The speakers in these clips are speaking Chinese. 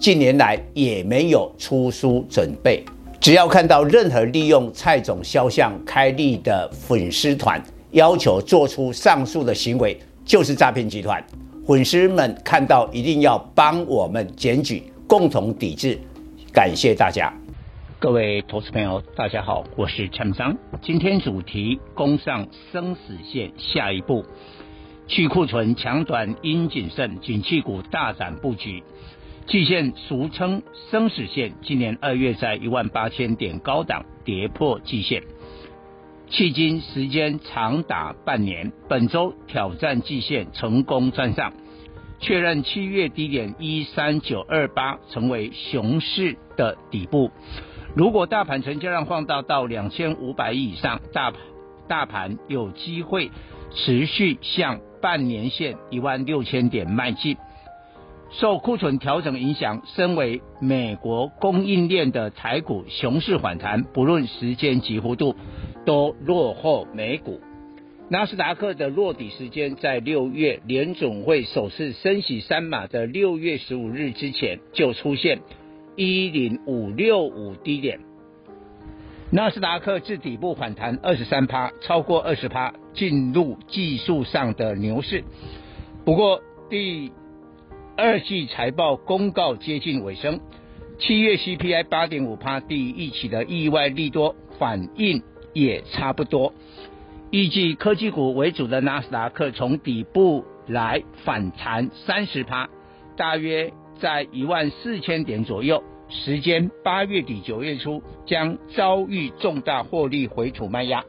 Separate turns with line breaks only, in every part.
近年来也没有出书准备。只要看到任何利用蔡总肖像开立的粉丝团，要求做出上述的行为，就是诈骗集团。粉丝们看到一定要帮我们检举，共同抵制。感谢大家。
各位投资朋友，大家好，我是陈章。今天主题：攻上生死线，下一步去库存，抢短应谨慎，景气股大展布局。季线俗称生死线，今年二月在一万八千点高档跌破季线，迄今时间长达半年，本周挑战季线成功站上，确认七月低点一三九二八成为熊市的底部。如果大盘成交量放大到两千五百亿以上，大大盘有机会持续向半年线一万六千点迈进。受库存调整影响，身为美国供应链的台股熊市反弹，不论时间及幅度，都落后美股。纳斯达克的落底时间在六月联总会首次升息三码的六月十五日之前就出现。一零五六五低点，纳斯达克至底部反弹二十三趴，超过二十趴，进入技术上的牛市。不过，第二季财报公告接近尾声，七月 CPI 八点五趴，低于预期的意外利多反应也差不多。预计科技股为主的纳斯达克从底部来反弹三十趴，大约在一万四千点左右。时间八月底九月初将遭遇重大获利回吐卖压，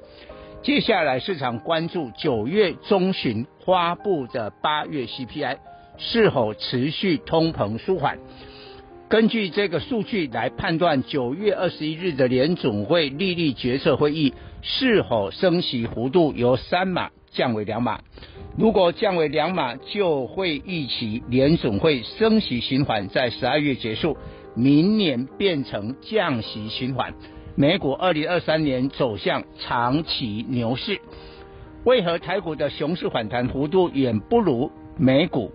接下来市场关注九月中旬发布的八月 CPI 是否持续通膨舒缓。根据这个数据来判断九月二十一日的联总会利率决策会议是否升息幅度由三码降为两码。如果降为两码，就会预期联总会升息循环在十二月结束。明年变成降息循环，美股二零二三年走向长期牛市。为何台股的熊市反弹幅度远不如美股？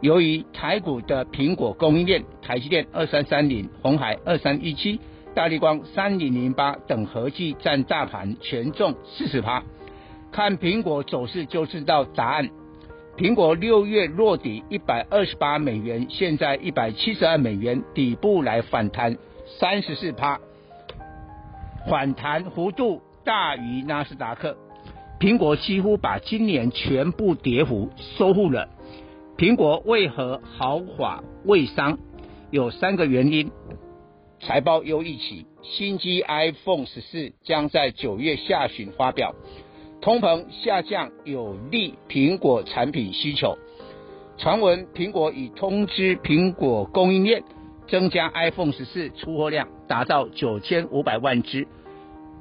由于台股的苹果供应链，台积电二三三零、鸿海二三一七、大立光三零零八等合计占大盘权重四十趴。看苹果走势就知道答案。苹果六月落底一百二十八美元，现在一百七十二美元，底部来反弹三十四趴，反弹幅度大于纳斯达克。苹果几乎把今年全部跌幅收复了。苹果为何豪华未伤？有三个原因：财报优预期，新机 iPhone 十四将在九月下旬发表。通膨下降有利苹果产品需求。传闻苹果已通知苹果供应链增加 iPhone 十四出货量，达到九千五百万只，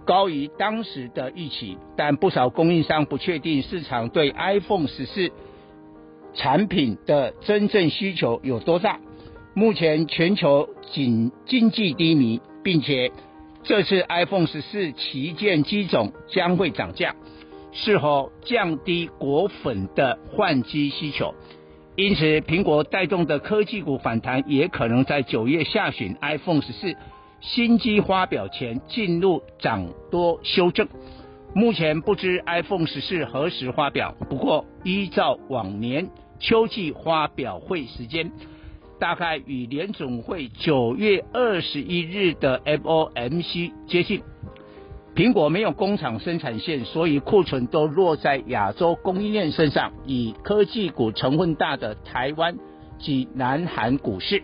高于当时的预期。但不少供应商不确定市场对 iPhone 十四产品的真正需求有多大。目前全球经经济低迷，并且这次 iPhone 十四旗舰机种将会涨价。是否降低果粉的换机需求？因此，苹果带动的科技股反弹也可能在九月下旬 iPhone 十四新机发表前进入涨多修正。目前不知 iPhone 十四何时发表，不过依照往年秋季发表会时间，大概与联总会九月二十一日的 FOMC 接近。苹果没有工厂生产线，所以库存都落在亚洲供应链身上。以科技股成分大的台湾及南韩股市，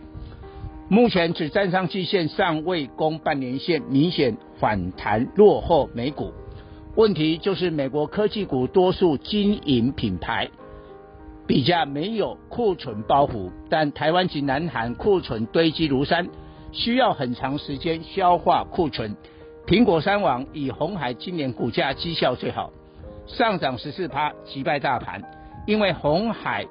目前只站上季线，尚未攻半年线，明显反弹落后美股。问题就是美国科技股多数经营品牌，比价没有库存包袱，但台湾及南韩库存堆积如山，需要很长时间消化库存。苹果三网以红海今年股价绩效最好，上涨十四趴击败大盘，因为红海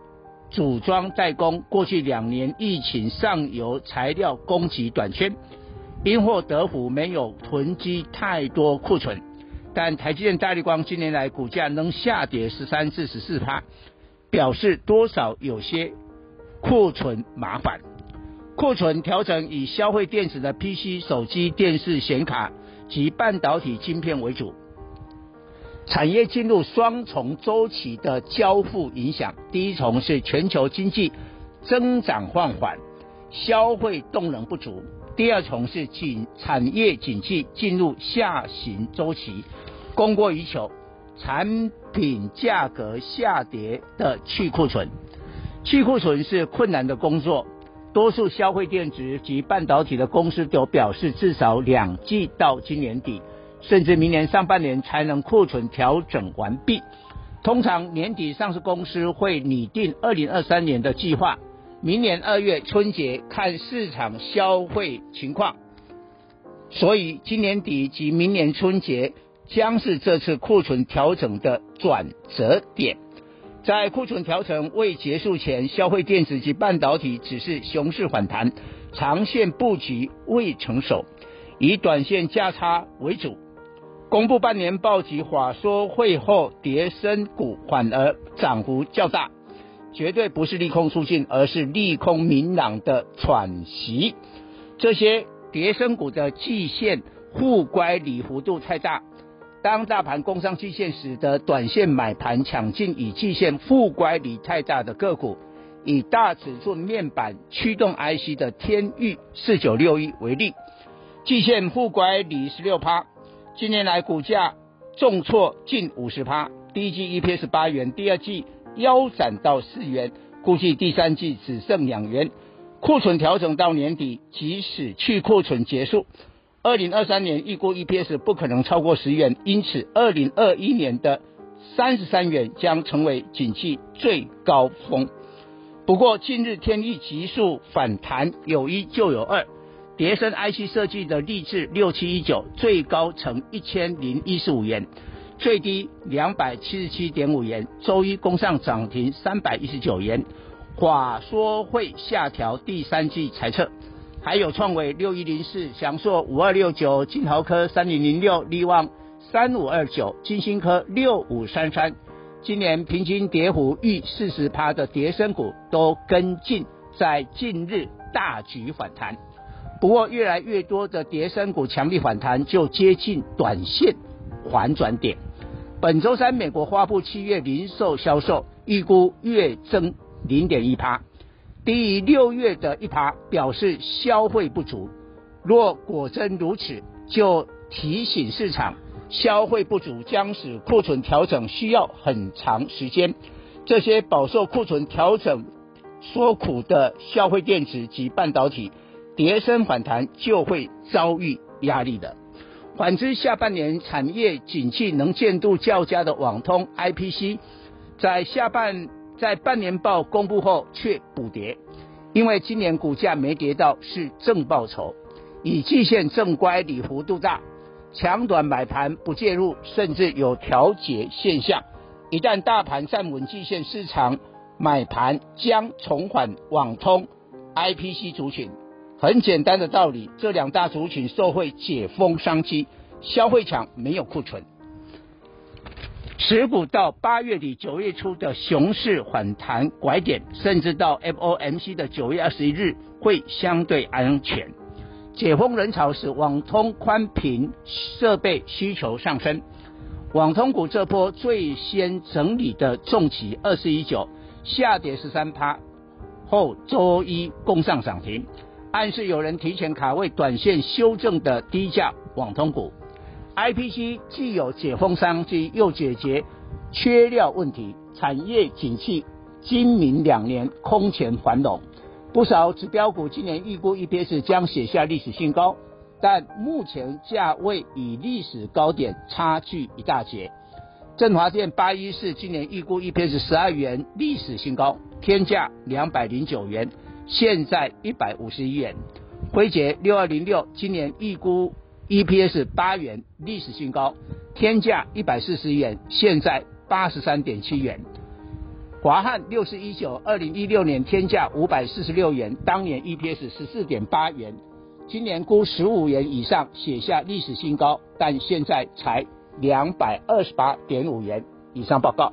组装代工过去两年疫情上游材料供给短缺，因祸得福没有囤积太多库存，但台积电、大立光今年来股价能下跌十三至十四趴。表示多少有些库存麻烦，库存调整以消费电子的 PC、手机、电视显卡及半导体晶片为主，产业进入双重周期的交付影响。第一重是全球经济增长放缓，消费动能不足；第二重是景产业景气进入下行周期，供过于求。产品价格下跌的去库存，去库存是困难的工作。多数消费电子及半导体的公司都表示，至少两季到今年底，甚至明年上半年才能库存调整完毕。通常年底上市公司会拟定二零二三年的计划，明年二月春节看市场消费情况。所以今年底及明年春节。将是这次库存调整的转折点。在库存调整未结束前，消费电子及半导体只是熊市反弹，长线布局未成熟，以短线价差为主。公布半年报及法说会后，跌升股反而涨幅较大，绝对不是利空出尽，而是利空明朗的喘息。这些跌升股的季线负乖离幅度太大。当大盘攻上季线，使得短线买盘抢进以季线负乖离太大的个股，以大尺寸面板驱动 IC 的天域四九六一为例，季线负乖离十六趴，今年来股价重挫近五十趴，第一季 EPS 八元，第二季腰斩到四元，估计第三季只剩两元，库存调整到年底，即使去库存结束。二零二三年预估 EPS 不可能超过十元，因此二零二一年的三十三元将成为景气最高峰。不过近日天钰急速反弹，有一就有二，叠升 IC 设计的励志六七一九最高呈一千零一十五元，最低两百七十七点五元，周一攻上涨停三百一十九元。话说会下调第三季财测。还有创维六一零四、祥硕五二六九、金豪科三零零六、力旺三五二九、金星科六五三三，今年平均跌幅逾四十趴的跌升股都跟进，在近日大举反弹。不过，越来越多的跌升股强力反弹，就接近短线反转点。本周三，美国发布七月零售销售，预估月增零点一趴。低于六月的一趴，表示消费不足。若果真如此，就提醒市场，消费不足将使库存调整需要很长时间。这些饱受库存调整所苦的消费电子及半导体，跌升反弹就会遭遇压力的。反之，下半年产业景气能见度较佳的网通 IPC，在下半。在半年报公布后却补跌，因为今年股价没跌到是正报酬，以季线正乖离幅度大，抢短买盘不介入，甚至有调节现象。一旦大盘站稳季线，市场买盘将重返网通 IPC 族群。很简单的道理，这两大族群受惠解封商机，消费强没有库存。持股到八月底九月初的熊市反弹拐点，甚至到 FOMC 的九月二十一日会相对安全。解封人潮使网通宽频设备需求上升，网通股这波最先整理的重骑二四一九下跌十三趴后周一共上涨停，暗示有人提前卡位短线修正的低价网通股。IPC 既有解封商机，又解决缺料问题，产业景气今明两年空前繁荣，不少指标股今年预估 EPS 将写下历史新高，但目前价位与历史高点差距一大截。振华电八一四今年预估 EPS 十二元，历史新高，天价两百零九元，现在一百五十一元。辉捷六二零六今年预估 EPS 八元，历史新高，天价一百四十元，现在八十三点七元。华汉六四一九二零一六年天价五百四十六元，当年 EPS 十四点八元，今年估十五元以上，写下历史新高，但现在才。两百二十八点五元以上报告。